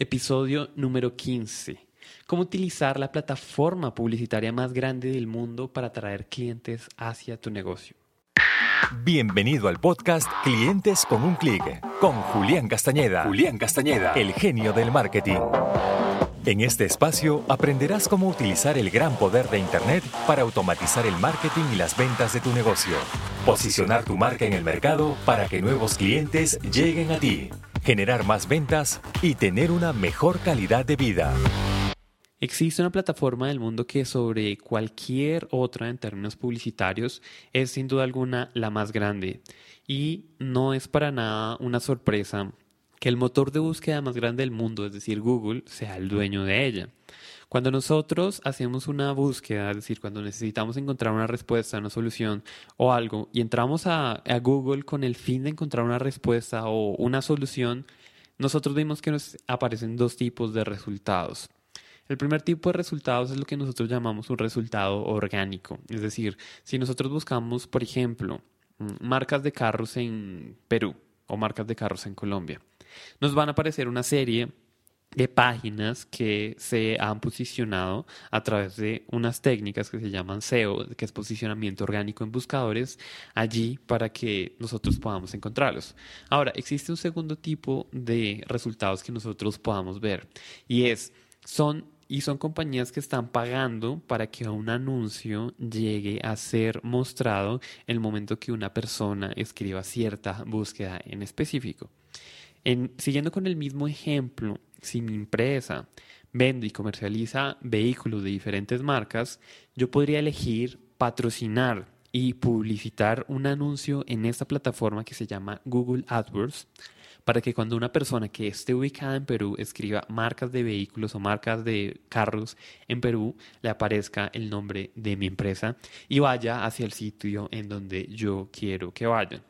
Episodio número 15. Cómo utilizar la plataforma publicitaria más grande del mundo para atraer clientes hacia tu negocio. Bienvenido al podcast Clientes con un clic con Julián Castañeda. Julián Castañeda, el genio del marketing. En este espacio aprenderás cómo utilizar el gran poder de Internet para automatizar el marketing y las ventas de tu negocio. Posicionar tu marca en el mercado para que nuevos clientes lleguen a ti. Generar más ventas y tener una mejor calidad de vida. Existe una plataforma del mundo que sobre cualquier otra en términos publicitarios es sin duda alguna la más grande y no es para nada una sorpresa que el motor de búsqueda más grande del mundo, es decir, Google, sea el dueño de ella. Cuando nosotros hacemos una búsqueda, es decir, cuando necesitamos encontrar una respuesta, una solución o algo, y entramos a, Google con el fin de encontrar una respuesta o una solución, nosotros vimos que nos aparecen dos tipos de resultados. El primer tipo de resultados es lo que nosotros llamamos un resultado orgánico. Es decir, si nosotros buscamos, por ejemplo, mm, marcas de carros en Perú o marcas de carros en Colombia, nos van a aparecer una serie de páginas que se han posicionado a través de unas técnicas que se llaman SEO, que es posicionamiento orgánico en buscadores, allí para que nosotros podamos encontrarlos. Ahora, existe un segundo tipo de resultados que nosotros podamos ver y es, son y son compañías que están pagando para que un anuncio llegue a ser mostrado en el momento que una persona escriba cierta búsqueda en específico. En, siguiendo con el mismo ejemplo, si mi empresa vende y comercializa vehículos de diferentes marcas, yo podría elegir patrocinar y publicitar un anuncio en esta plataforma que se llama Google AdWords para que cuando una persona que esté ubicada en Perú escriba marcas de vehículos o marcas de carros en Perú, le aparezca el nombre de mi empresa y vaya hacia el sitio en donde yo quiero que vayan.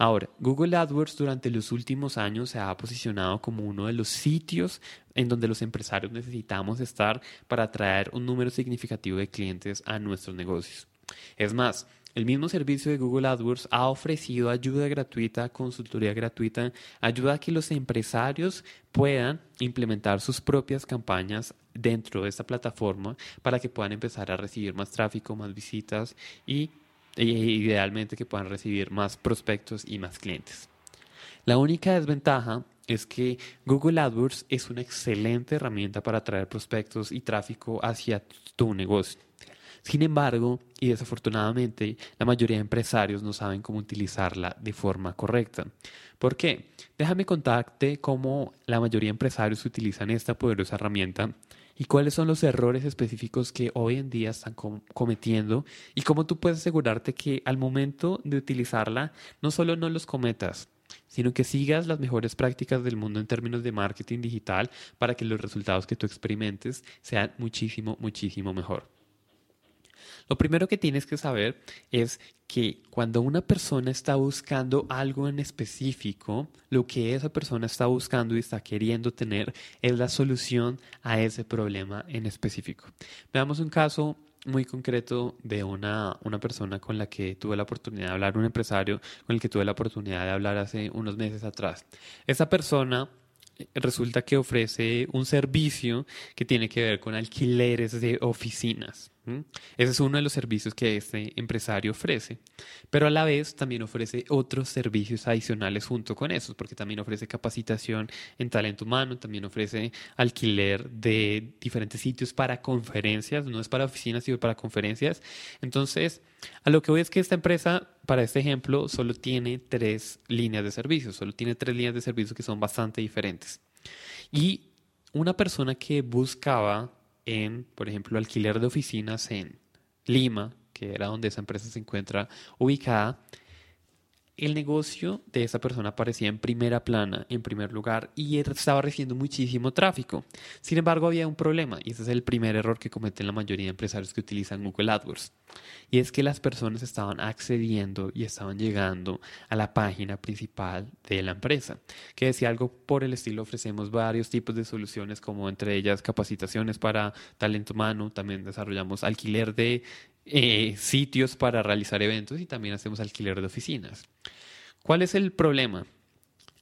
Ahora, Google AdWords durante los últimos años se ha posicionado como uno de los sitios en donde los empresarios necesitamos estar para atraer un número significativo de clientes a nuestros negocios. Es más, el mismo servicio de Google AdWords ha ofrecido ayuda gratuita, consultoría gratuita, ayuda a que los empresarios puedan implementar sus propias campañas dentro de esta plataforma para que puedan empezar a recibir más tráfico, más visitas y idealmente que puedan recibir más prospectos y más clientes. La única desventaja es que Google AdWords es una excelente herramienta para atraer prospectos y tráfico hacia tu negocio. Sin embargo, y desafortunadamente, la mayoría de empresarios no saben cómo utilizarla de forma correcta. ¿Por qué? Déjame contarte cómo la mayoría de empresarios utilizan esta poderosa herramienta y cuáles son los errores específicos que hoy en día están cometiendo y cómo tú puedes asegurarte que al momento de utilizarla no solo no los cometas, sino que sigas las mejores prácticas del mundo en términos de marketing digital para que los resultados que tú experimentes sean muchísimo, muchísimo mejor. Lo primero que tienes que saber es que cuando una persona está buscando algo en específico, lo que esa persona está buscando y está queriendo tener es la solución a ese problema en específico. Veamos un caso muy concreto de una, una persona con la que tuve la oportunidad de hablar, un empresario con el que tuve la oportunidad de hablar hace unos meses atrás. Esa persona eh, resulta que ofrece un servicio que tiene que ver con alquileres de oficinas. Ese es uno de los servicios que este empresario ofrece, pero a la vez también ofrece otros servicios adicionales junto con esos, porque también ofrece capacitación en talento humano, también ofrece alquiler de diferentes sitios para conferencias, no es para oficinas, sino para conferencias. Entonces, a lo que voy es que esta empresa, para este ejemplo, solo tiene tres líneas de servicios, solo tiene tres líneas de servicios que son bastante diferentes. Y una persona que buscaba en, por ejemplo, alquiler de oficinas en Lima, que era donde esa empresa se encuentra ubicada, el negocio de esa persona aparecía en primera plana, en primer lugar, y estaba recibiendo muchísimo tráfico. Sin embargo, había un problema, y ese es el primer error que cometen la mayoría de empresarios que utilizan Google AdWords, y es que las personas estaban accediendo y estaban llegando a la página principal de la empresa, que decía algo por el estilo, ofrecemos varios tipos de soluciones, como entre ellas capacitaciones para talento humano, también desarrollamos alquiler de eh, sitios para realizar eventos y también hacemos alquiler de oficinas. ¿Cuál es el problema?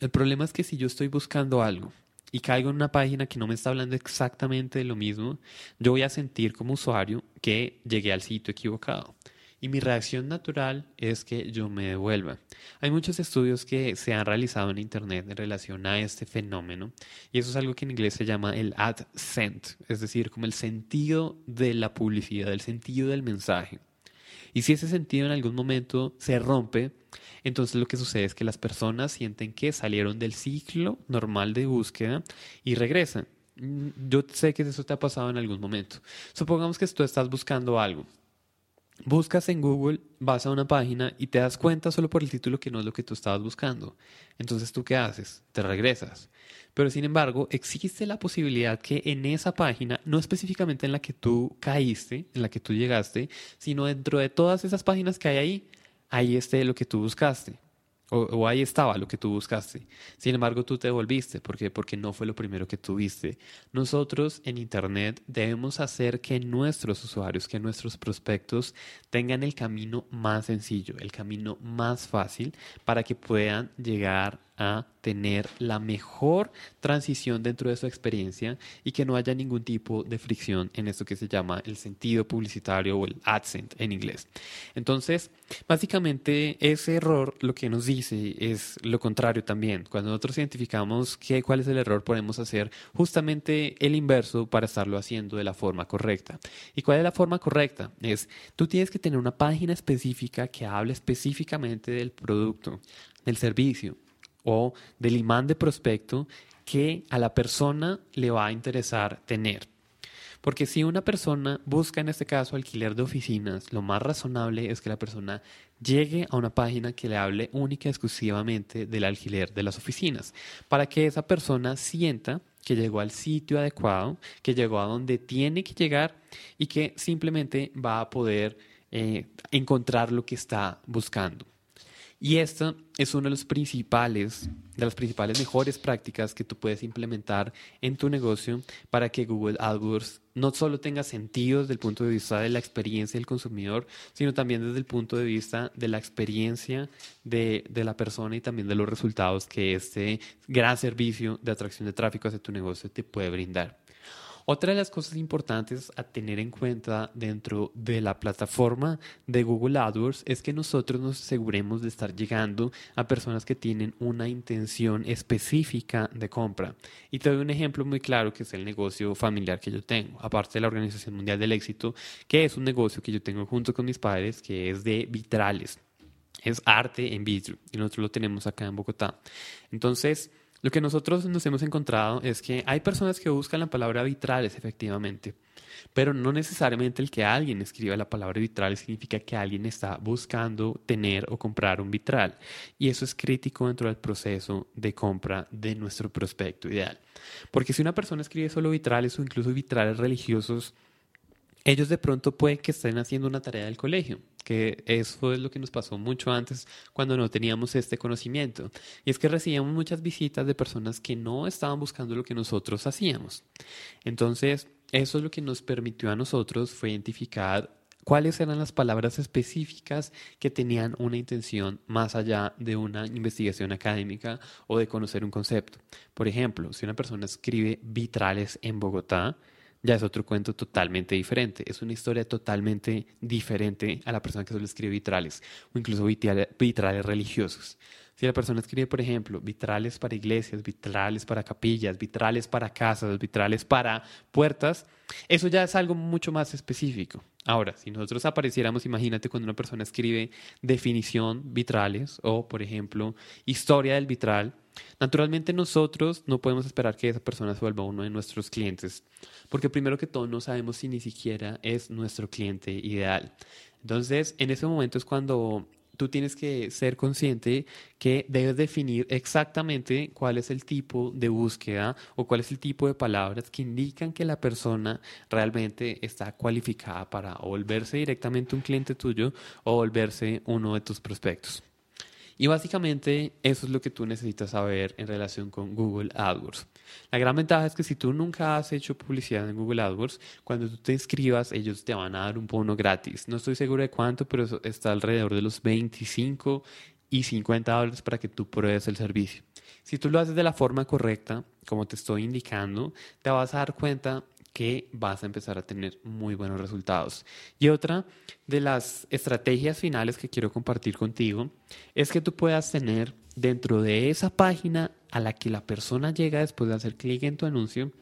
El problema es que si yo estoy buscando algo y caigo en una página que no me está hablando exactamente de lo mismo, yo voy a sentir como usuario que llegué al sitio equivocado. Y mi reacción natural es que yo me devuelva. Hay muchos estudios que se han realizado en Internet en relación a este fenómeno y eso es algo que en inglés se llama el ad scent, es decir, como el sentido de la publicidad, el sentido del mensaje. Y si ese sentido en algún momento se rompe, entonces lo que sucede es que las personas sienten que salieron del ciclo normal de búsqueda y regresan. Mm, yo sé que eso te ha pasado en algún momento. Supongamos que tú estás buscando algo Buscas en Google, vas a una página y te das cuenta solo por el título que no es lo que tú estabas buscando. Entonces, ¿tú qué haces? Te regresas. Pero sin embargo, existe la posibilidad que en esa página, no específicamente en la que tú caíste, en la que tú llegaste, sino dentro de todas esas páginas que hay ahí, ahí esté lo que tú buscaste. O, ahí estaba lo que tú buscaste. Sin embargo, tú te volviste. ¿Por qué? Porque no fue lo primero que tuviste. Nosotros en Internet debemos hacer que nuestros usuarios, que nuestros prospectos tengan el camino más sencillo, el camino más fácil para que puedan llegar a tener la mejor transición dentro de su experiencia y que no haya ningún tipo de fricción en esto que se llama el sentido publicitario o el accent en inglés. Entonces, básicamente ese error lo que nos dice es lo contrario también. Cuando nosotros identificamos qué, cuál es el error, podemos hacer justamente el inverso para estarlo haciendo de la forma correcta. ¿Y cuál es la forma correcta? Es, tú tienes que tener una página específica que hable específicamente del producto, del servicio o del imán de prospecto que a la persona le va a interesar tener. Porque si una persona busca en este caso alquiler de oficinas, lo más razonable es que la persona llegue a una página que le hable única y exclusivamente del alquiler de las oficinas, para que esa persona sienta que llegó al sitio adecuado, que llegó a donde tiene que llegar y que simplemente va a poder eh, encontrar lo que está buscando. Y esta es una de las principales, de las principales mejores prácticas que tú puedes implementar en tu negocio para que Google AdWords no solo tenga sentido desde el punto de vista de la experiencia del consumidor, sino también desde el punto de vista de la experiencia de, de la persona y también de los resultados que este gran servicio de atracción de tráfico hacia tu negocio te puede brindar. Otra de las cosas importantes a tener en cuenta dentro de la plataforma de Google AdWords es que nosotros nos aseguremos de estar llegando a personas que tienen una intención específica de compra. Y te doy un ejemplo muy claro que es el negocio familiar que yo tengo, aparte de la Organización Mundial del Éxito, que es un negocio que yo tengo junto con mis padres que es de vitrales. Es arte en vidrio y nosotros lo tenemos acá en Bogotá. Entonces, lo que nosotros nos hemos encontrado es que hay personas que buscan la palabra vitrales, efectivamente, pero no necesariamente el que alguien escriba la palabra vitrales significa que alguien está buscando tener o comprar un vitral. Y eso es crítico dentro del proceso de compra de nuestro prospecto ideal. Porque si una persona escribe solo vitrales o incluso vitrales religiosos, ellos de pronto pueden que estén haciendo una tarea del colegio que eso es lo que nos pasó mucho antes cuando no teníamos este conocimiento. Y es que recibíamos muchas visitas de personas que no estaban buscando lo que nosotros hacíamos. Entonces, eso es lo que nos permitió a nosotros fue identificar cuáles eran las palabras específicas que tenían una intención más allá de una investigación académica o de conocer un concepto. Por ejemplo, si una persona escribe vitrales en Bogotá, ya es otro cuento totalmente diferente. Es una historia totalmente diferente a la persona que solo escribe vitrales o incluso vitrales religiosos. Si la persona escribe, por ejemplo, vitrales para iglesias, vitrales para capillas, vitrales para casas, vitrales para puertas, eso ya es algo mucho más específico. Ahora, si nosotros apareciéramos, imagínate cuando una persona escribe definición vitrales o, por ejemplo, historia del vitral, Naturalmente nosotros no podemos esperar que esa persona se vuelva uno de nuestros clientes, porque primero que todo no sabemos si ni siquiera es nuestro cliente ideal. Entonces, en ese momento es cuando tú tienes que ser consciente que debes definir exactamente cuál es el tipo de búsqueda o cuál es el tipo de palabras que indican que la persona realmente está cualificada para volverse directamente un cliente tuyo o volverse uno de tus prospectos. Y básicamente eso es lo que tú necesitas saber en relación con Google AdWords. La gran ventaja es que si tú nunca has hecho publicidad en Google AdWords, cuando tú te inscribas, ellos te van a dar un bono gratis. No estoy seguro de cuánto, pero está alrededor de los 25 y 50 dólares para que tú pruebes el servicio. Si tú lo haces de la forma correcta, como te estoy indicando, te vas a dar cuenta que vas a empezar a tener muy buenos resultados. Y otra de las estrategias finales que quiero compartir contigo es que tú puedas tener dentro de esa página a la que la persona llega después de hacer clic en tu anuncio,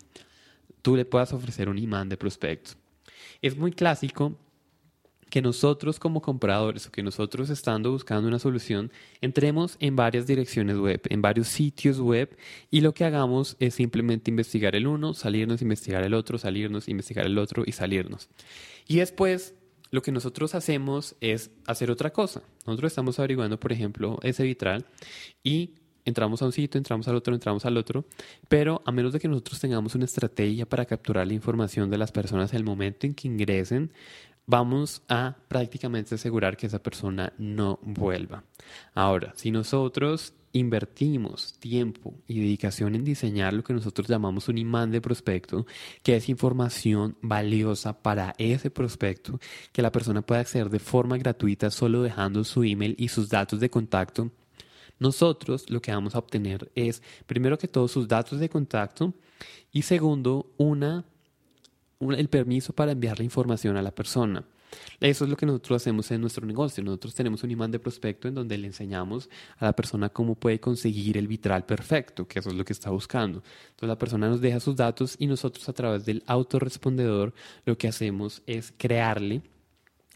tú le puedas ofrecer un imán de prospectos. Es muy clásico que nosotros como compradores o que nosotros estando buscando una solución entremos en varias direcciones web, en varios sitios web y lo que hagamos es simplemente investigar el uno, salirnos, investigar el otro, salirnos, investigar el otro y salirnos. Y después lo que nosotros hacemos es hacer otra cosa. Nosotros estamos averiguando, por ejemplo, ese vitral y entramos a un sitio, entramos al otro, entramos al otro, pero a menos de que nosotros tengamos una estrategia para capturar la información de las personas en el momento en que ingresen, vamos a prácticamente asegurar que esa persona no vuelva. Ahora, si nosotros invertimos tiempo y dedicación en diseñar lo que nosotros llamamos un imán de prospecto, que es información valiosa para ese prospecto, que la persona puede acceder de forma gratuita solo dejando su email y sus datos de contacto, nosotros lo que vamos a obtener es, primero que todo, sus datos de contacto y segundo, una el permiso para enviar la información a la persona. Eso es lo que nosotros hacemos en nuestro negocio. Nosotros tenemos un imán de prospecto en donde le enseñamos a la persona cómo puede conseguir el vitral perfecto, que eso es lo que está buscando. Entonces la persona nos deja sus datos y nosotros a través del autorrespondedor lo que hacemos es crearle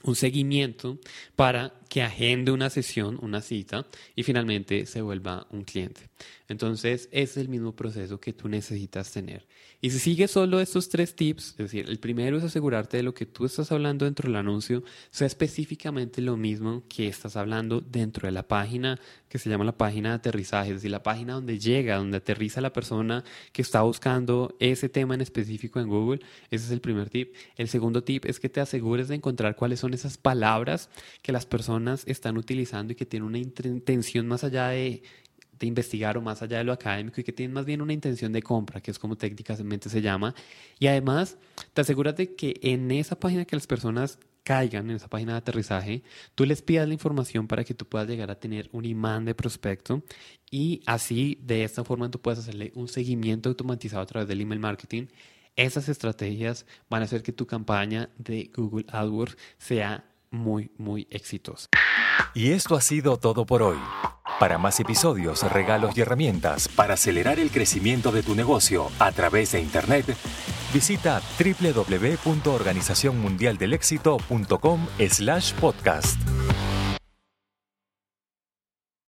un seguimiento para que agende una sesión, una cita y finalmente se vuelva un cliente. Entonces, es el mismo proceso que tú necesitas tener. Y si sigues solo estos tres tips, es decir, el primero es asegurarte de lo que tú estás hablando dentro del anuncio sea específicamente lo mismo que estás hablando dentro de la página que se llama la página de aterrizaje, es decir, la página donde llega, donde aterriza la persona que está buscando ese tema en específico en Google. Ese es el primer tip. El segundo tip es que te asegures de encontrar cuáles son esas palabras que las personas están utilizando y que tienen una intención más allá de de investigar o más allá de lo académico y que tienen más bien una intención de compra, que es como técnicamente se llama. Y además, te aseguras de que en esa página que las personas caigan, en esa página de aterrizaje, tú les pidas la información para que tú puedas llegar a tener un imán de prospecto y así, de esta forma, tú puedes hacerle un seguimiento automatizado a través del email marketing. Esas estrategias van a hacer que tu campaña de Google AdWords sea muy, muy exitosa. Y esto ha sido todo por hoy. Para más episodios, regalos y herramientas para acelerar el crecimiento de tu negocio a través de Internet, visita www.organizacionmundialdelexito.com/podcast.